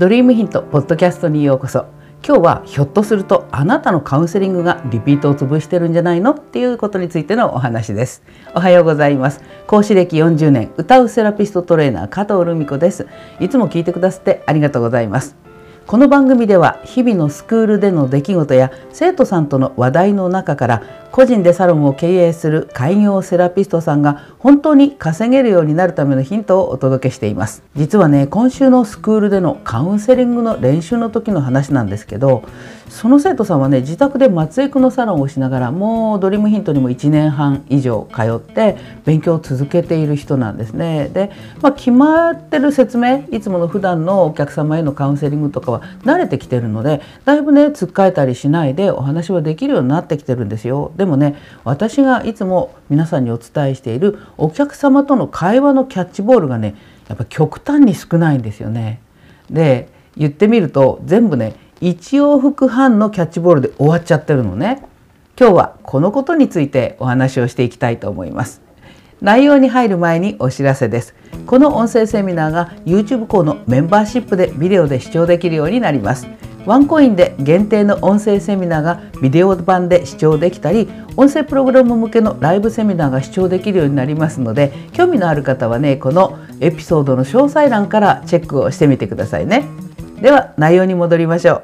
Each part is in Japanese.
ドリームヒントポッドキャストにようこそ。今日はひょっとするとあなたのカウンセリングがリピートを潰してるんじゃないの？っていうことについてのお話です。おはようございます。講師歴40年歌うセラピストトレーナー加藤留美子です。いつも聞いてくださってありがとうございます。この番組では日々のスクールでの出来事や生徒さんとの話題の中から個人でサロンを経営する開業セラピストさんが本当に稼げるようになるためのヒントをお届けしています。実はね今週のスクールでのカウンセリングの練習の時の話なんですけどその生徒さんはね自宅で松江区のサロンをしながらもうドリームヒントにも1年半以上通って勉強を続けている人なんですね。で、まあ、決まってる説明いつもの普段のお客様へのカウンセリングとかは慣れてきてるのでだいぶねつっかえたりしないでお話はできるようになってきてるんですよ。でもね私がいつも皆さんにお伝えしているお客様との会話のキャッチボールがねやっぱ極端に少ないんですよね。で言ってみると全部ね1往復半のキャッチボールで終わっちゃってるのね。今日はこのことについてお話をしていきたいと思います。内容に入る前にお知らせです。この音声セミナーが YouTube 校のメンバーシップでビデオで視聴できるようになります。ワンコインで限定の音声セミナーがビデオ版で視聴できたり音声プログラム向けのライブセミナーが視聴できるようになりますので興味のある方はねこのエピソードの詳細欄からチェックをしてみてくださいね。では内容に戻りましょう。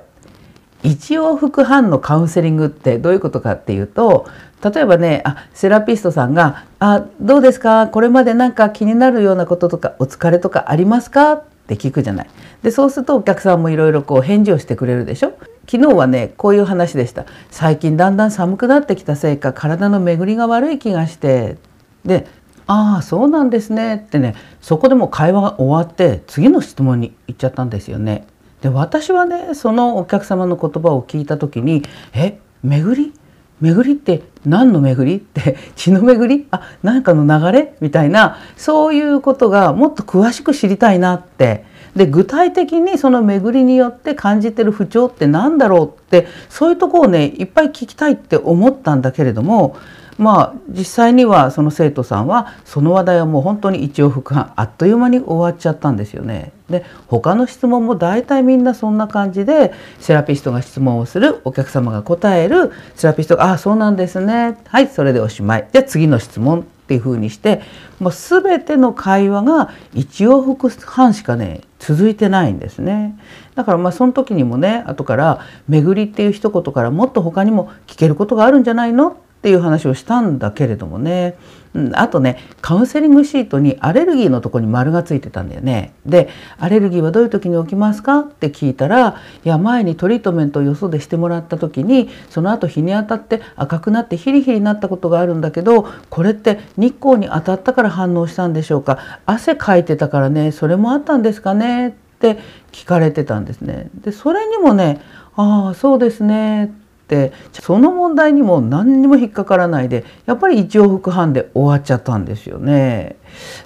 一往復半のカウンセリングってどういうことかっていうと例えばねあセラピストさんが「あどうですか？これまで何か気になるようなこととかお疲れとかありますか?」って聞くじゃない。でそうするとお客さんもいろいろこう返事をしてくれるでしょ。昨日はねこういう話でした。最近だんだん寒くなってきたせいか体の巡りが悪い気がしてでああそうなんですねってねそこでも会話が終わって次の質問に行っちゃったんですよね。で私はねそのお客様の言葉を聞いた時に「え巡り？巡りって何の巡り？って 血の巡り？あ何かの流れ？みたいなそういうことがもっと詳しく知りたいなって。で具体的にその巡りによって感じてる不調って何だろうってそういうとこをねいっぱい聞きたいって思ったんだけれどもまあ実際にはその生徒さんはその話題はもう本当に一往復半あっという間に終わっちゃったんですよね。で他の質問も大体みんなそんな感じでセラピストが質問をするお客様が答えるセラピストが「ああそうなんですね。はいそれでおしまい」で次の質問っていうふうにしてもう全ての会話が一往復半しかね続いてないんですね。だからまあその時にもね後から「巡り」っていう一言からもっと他にも聞けることがあるんじゃないの？っていう話をしたんだけれどもね、うん、あとねカウンセリングシートにアレルギーのとこに丸がついてたんだよね。で「アレルギーはどういう時に起きますか?」って聞いたら「いや前にトリートメントをよそでしてもらった時にその後日に当たって赤くなってヒリヒリになったことがあるんだけどこれって日光に当たったから反応したんでしょうか？汗かいてたからねそれもあったんですかね?」って聞かれてたんですね。でそれにもね「ああそうですね」ってその問題にも何にも引っかからないでやっぱり一往復半で終わっちゃったんですよね。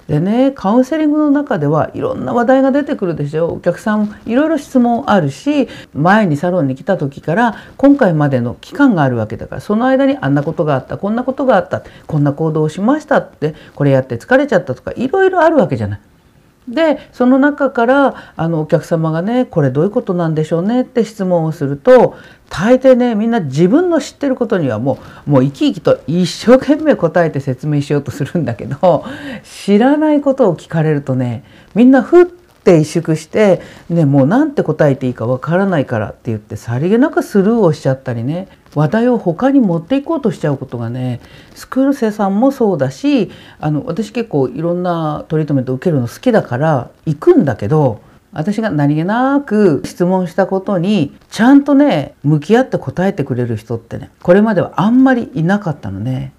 でねカウンセリングの中ではいろんな話題が出てくるでしょお客さんいろいろ質問あるし前にサロンに来た時から今回までの期間があるわけだからその間にあんなことがあったこんなことがあったこんな行動をしましたってこれやって疲れちゃったとかいろいろあるわけじゃない。でその中からあのお客様がねこれどういうことなんでしょうねって質問をすると大抵ねみんな自分の知ってることにはもうもう生き生きと一生懸命答えて説明しようとするんだけど知らないことを聞かれるとねみんなふって萎縮して、ね、もうなんて答えていいかわからないからって言ってさりげなくスルーをしちゃったりね話題を他に持っていこうとしちゃうことがねスクール生さんもそうだしあの私結構いろんなトリートメント受けるの好きだから行くんだけど私が何気なく質問したことにちゃんとね向き合って答えてくれる人ってねこれまではあんまりいなかったのね。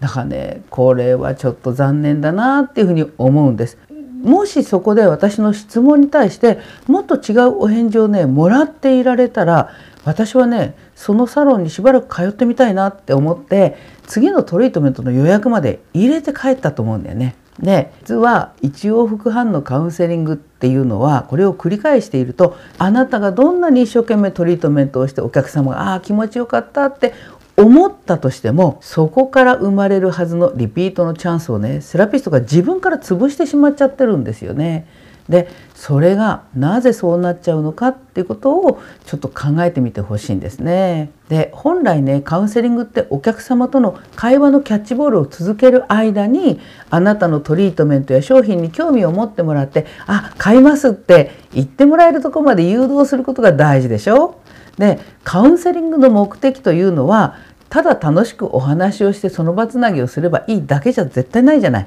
だからねこれはちょっと残念だなっていうふうに思うんです。もしそこで私の質問に対してもっと違うお返事をねもらっていられたら私はねそのサロンにしばらく通ってみたいなって思って次のトリートメントの予約まで入れて帰ったと思うんだよね。で実は一往復半のカウンセリングっていうのはこれを繰り返しているとあなたがどんなに一生懸命トリートメントをしてお客様が「ああ気持ちよかった」って思ったとしてもそこから生まれるはずのリピートのチャンスをねセラピストが自分から潰してしまっちゃってるんですよね。でそれがなぜそうなっちゃうのかっていうことをちょっと考えてみてほしいんですね。で本来ねカウンセリングってお客様との会話のキャッチボールを続ける間にあなたのトリートメントや商品に興味を持ってもらって「あ買います」って言ってもらえるとこまで誘導することが大事でしょ？でカウンセリングの目的というのはただ楽しくお話をしてその場つなぎをすればいいだけじゃ絶対ないじゃない。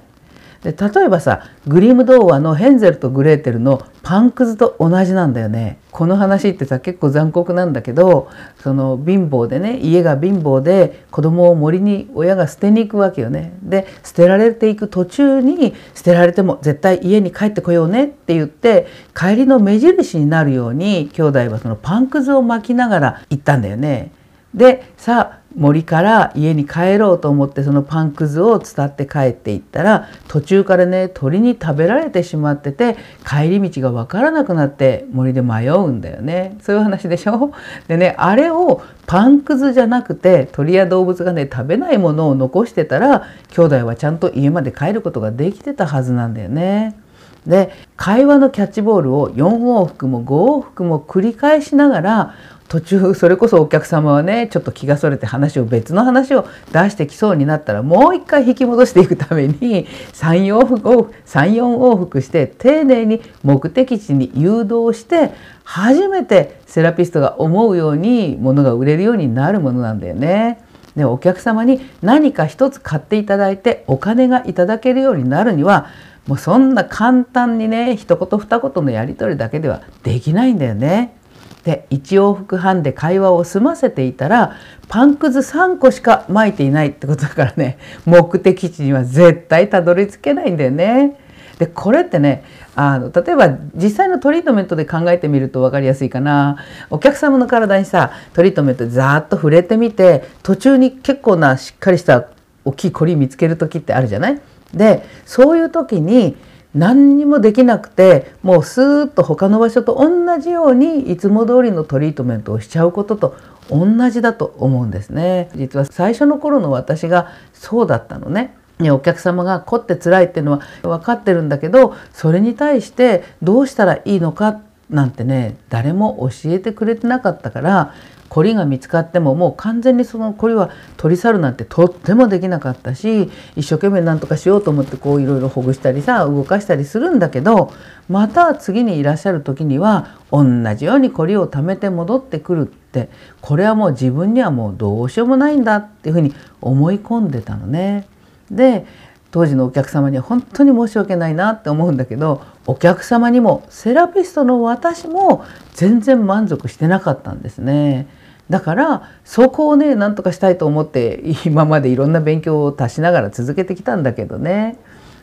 で例えばさグリム童話のヘンゼルとグレーテルのパンくずと同じなんだよねこの話ってさ結構残酷なんだけどその貧乏でね家が貧乏で子供を森に親が捨てに行くわけよねで捨てられていく途中に捨てられても絶対家に帰ってこようねって言って帰りの目印になるように兄弟はそのパンくずを巻きながら行ったんだよね。でさあ森から家に帰ろうと思ってそのパンくずを伝って帰っていったら途中からね鳥に食べられてしまってて帰り道が分からなくなって森で迷うんだよねそういう話でしょ？でねあれをパンくずじゃなくて鳥や動物がね食べないものを残してたら兄弟はちゃんと家まで帰ることができてたはずなんだよね。で会話のキャッチボールを4往復も5往復も繰り返しながら途中それこそお客様はねちょっと気がそれて話を別の話を出してきそうになったらもう一回引き戻していくために34往復34往復して丁寧に目的地に誘導して初めてセラピストが思うように物が売れるようになるものなんだよね。でお客様に何か一つ買っていただいてお金がいただけるようになるにはもうそんな簡単にね一言二言のやり取りだけではできないんだよね。で1往復半で会話を済ませていたらパンくず3個しか巻いていないってことだからね目的地には絶対たどり着けないんだよね。でこれってねあの例えば実際のトリートメントで考えてみると分かりやすいかなお客様の体にさトリートメントでざーっと触れてみて途中に結構なしっかりした大きいコリ見つける時ってあるじゃない？でそういう時に何にもできなくてもうスーッと他の場所と同じようにいつも通りのトリートメントをしちゃうことと同じだと思うんですね。実は最初の頃の私がそうだったのね。お客様が凝って辛いっていうのは分かってるんだけどそれに対してどうしたらいいのかなんてね誰も教えてくれてなかったからコリが見つかってももう完全にそのコリは取り去るなんてとってもできなかったし一生懸命何とかしようと思ってこういろいろほぐしたりさ動かしたりするんだけどまた次にいらっしゃる時には同じようにコリを貯めて戻ってくるってこれはもう自分にはもうどうしようもないんだっていうふうに思い込んでたのね。で当時のお客様には本当に申し訳ないなって思うんだけどお客様にもセラピストの私も全然満足してなかったんですね。だからそこをねなんとかしたいと思って今までいろんな勉強を足しながら続けてきたんだけどね。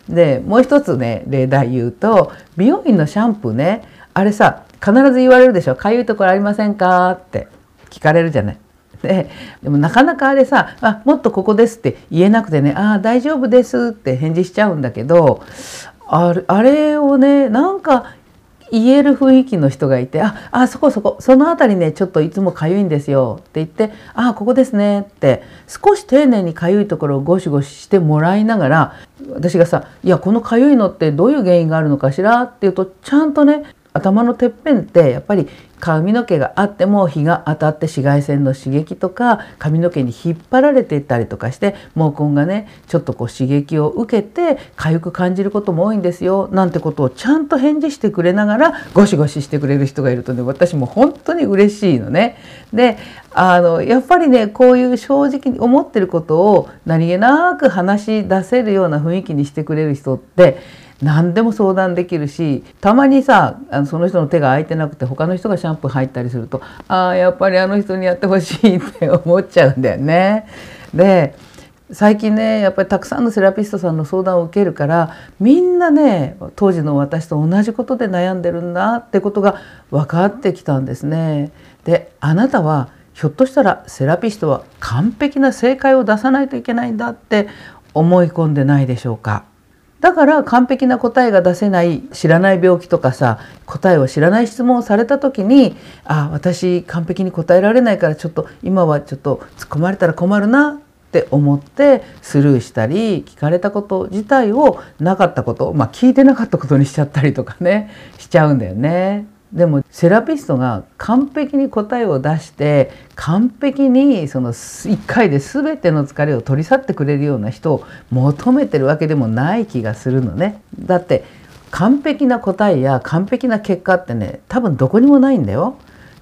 でもう一つね例題言うと美容院のシャンプーねあれさ必ず言われるでしょ「かゆいところありませんか?」って聞かれるじゃない。ででもなかなかあれさ「あもっとここです」って言えなくてね「ああ大丈夫です」って返事しちゃうんだけどあれあれをねなんか言える雰囲気の人がいて「ああそこそこその辺りねちょっといつもかゆいんですよ」って言って「ああここですね」って少し丁寧にかゆいところをゴシゴシしてもらいながら私がさ「いやこのかゆいのってどういう原因があるのかしら?」って言うとちゃんとね頭のてっぺんってやっぱり髪の毛があっても日が当たって紫外線の刺激とか髪の毛に引っ張られていったりとかして毛根がねちょっとこう刺激を受けて痒く感じることも多いんですよなんてことをちゃんと返事してくれながらゴシゴシしてくれる人がいるとね私も本当に嬉しいのね。であのやっぱりねこういう正直に思ってることを何気なく話し出せるような雰囲気にしてくれる人って何でも相談できるしたまにさあのその人の手が空いてなくて他の人がシャンプー入ったりするとああやっぱりあの人にやってほしいって思っちゃうんだよね。で最近ねやっぱりたくさんのセラピストさんの相談を受けるからみんなね当時の私と同じことで悩んでるんだってことが分かってきたんですね。であなたはひょっとしたらセラピストは完璧な正解を出さないといけないんだって思い込んでないでしょうか？だから完璧な答えが出せない知らない病気とかさ答えを知らない質問をされた時にあ私完璧に答えられないからちょっと今はちょっと突っ込まれたら困るなって思ってスルーしたり聞かれたこと自体をなかったことまあ聞いてなかったことにしちゃったりとかねしちゃうんだよね。でもセラピストが完璧に答えを出して完璧にその1回で全ての疲れを取り去ってくれるような人を求めてるわけでもない気がするのね。だって完璧な答えや完璧な結果ってね多分どこにもないんだよ。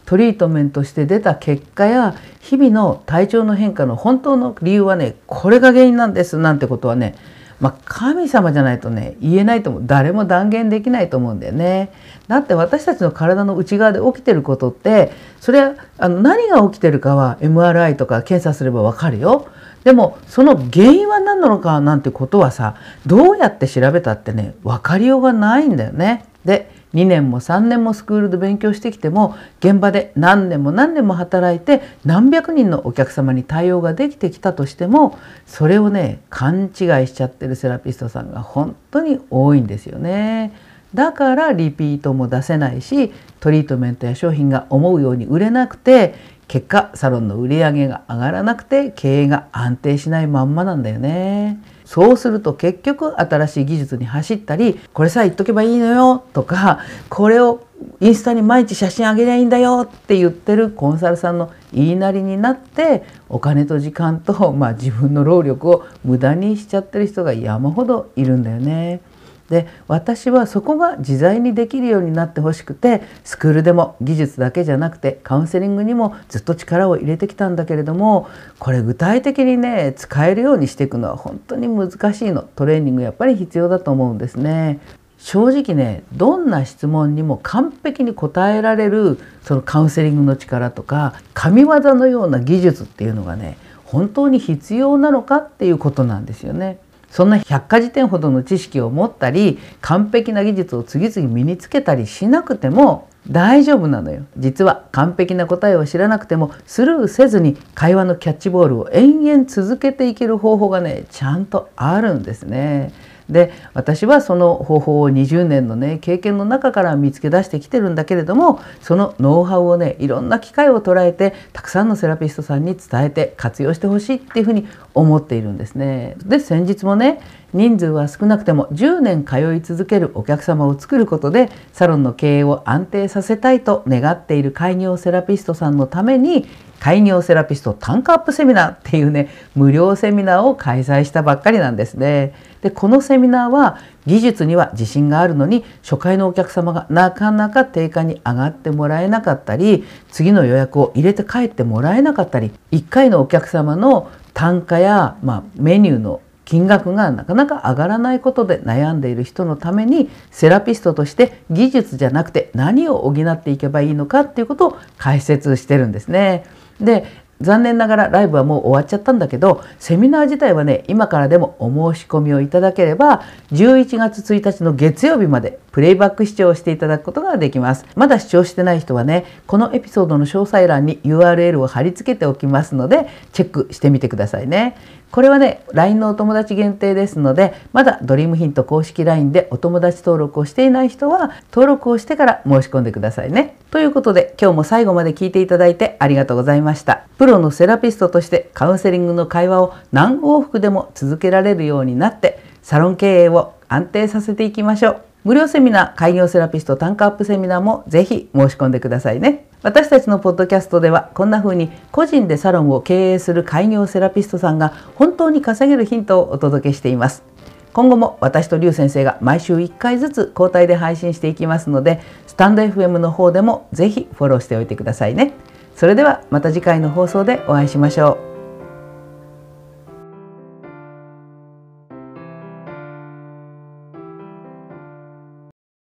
トリートメントして出た結果や日々の体調の変化の本当の理由はねこれが原因なんですなんてことはねまあ、神様じゃないとね言えないと思う誰も断言できないと思うんだよね。だって私たちの体の内側で起きてることってそれはあの何が起きてるかは MRI とか検査すればわかるよ。でもその原因は何なのかなんてことはさどうやって調べたってね分かりようがないんだよね。で2年も3年もスクールで勉強してきても現場で何年も何年も働いて何百人のお客様に対応ができてきたとしてもそれをね勘違いしちゃってるセラピストさんが本当に多いんですよね。だからリピートも出せないしトリートメントや商品が思うように売れなくて結果サロンの売り上げが上がらなくて経営が安定しないまんまなんだよね。そうすると結局新しい技術に走ったりこれさえ言っとけばいいのよとかこれをインスタに毎日写真あげりゃいいんだよって言ってるコンサルさんの言いなりになってお金と時間と、まあ、自分の労力を無駄にしちゃってる人が山ほどいるんだよね。で私はそこが自在にできるようになってほしくてスクールでも技術だけじゃなくてカウンセリングにもずっと力を入れてきたんだけれどもこれ具体的にね使えるようにしていくのは本当に難しいのトレーニングやっぱり必要だと思うんですね。正直ねどんな質問にも完璧に答えられるそのカウンセリングの力とか神業のような技術っていうのがね本当に必要なのかっていうことなんですよね。そんな百科事典ほどの知識を持ったり完璧な技術を次々身につけたりしなくても大丈夫なのよ実は完璧な答えを知らなくてもスルーせずに会話のキャッチボールを延々続けていける方法がねちゃんとあるんですね。で私はその方法を20年のね経験の中から見つけ出してきてるんだけれどもそのノウハウをねいろんな機会を捉えてたくさんのセラピストさんに伝えて活用してほしいっていうふうに思っているんですね。で先日もね人数は少なくても10年通い続けるお客様を作ることでサロンの経営を安定させたいと願っている開業セラピストさんのために開業セラピスト単価アップセミナーっていうね無料セミナーを開催したばっかりなんですね。でこのセミナーは技術には自信があるのに初回のお客様がなかなか定価に上がってもらえなかったり次の予約を入れて帰ってもらえなかったり1回のお客様の単価や、まあ、メニューの金額がなかなか上がらないことで悩んでいる人のためにセラピストとして技術じゃなくて何を補っていけばいいのかっていうことを解説してるんですね。で残念ながらライブはもう終わっちゃったんだけどセミナー自体はね今からでもお申し込みをいただければ11月1日の月曜日までプレイバック視聴していただくことができますまだ視聴してない人はねこのエピソードの詳細欄に URL を貼り付けておきますのでチェックしてみてくださいねこれはね LINE のお友達限定ですのでまだドリームヒント公式 LINE でお友達登録をしていない人は登録をしてから申し込んでくださいね。ということで今日も最後まで聞いていただいてありがとうございました。プロのセラピストとしてカウンセリングの会話を何往復でも続けられるようになってサロン経営を安定させていきましょう。無料セミナー開業セラピスト単価アップセミナーもぜひ申し込んでくださいね。私たちのポッドキャストではこんな風に個人でサロンを経営する開業セラピストさんが本当に稼げるヒントをお届けしています。今後も私と劉先生が毎週1回ずつ交代で配信していきますのでスタンド FM の方でもぜひフォローしておいてくださいね。それではまた次回の放送でお会いしましょう。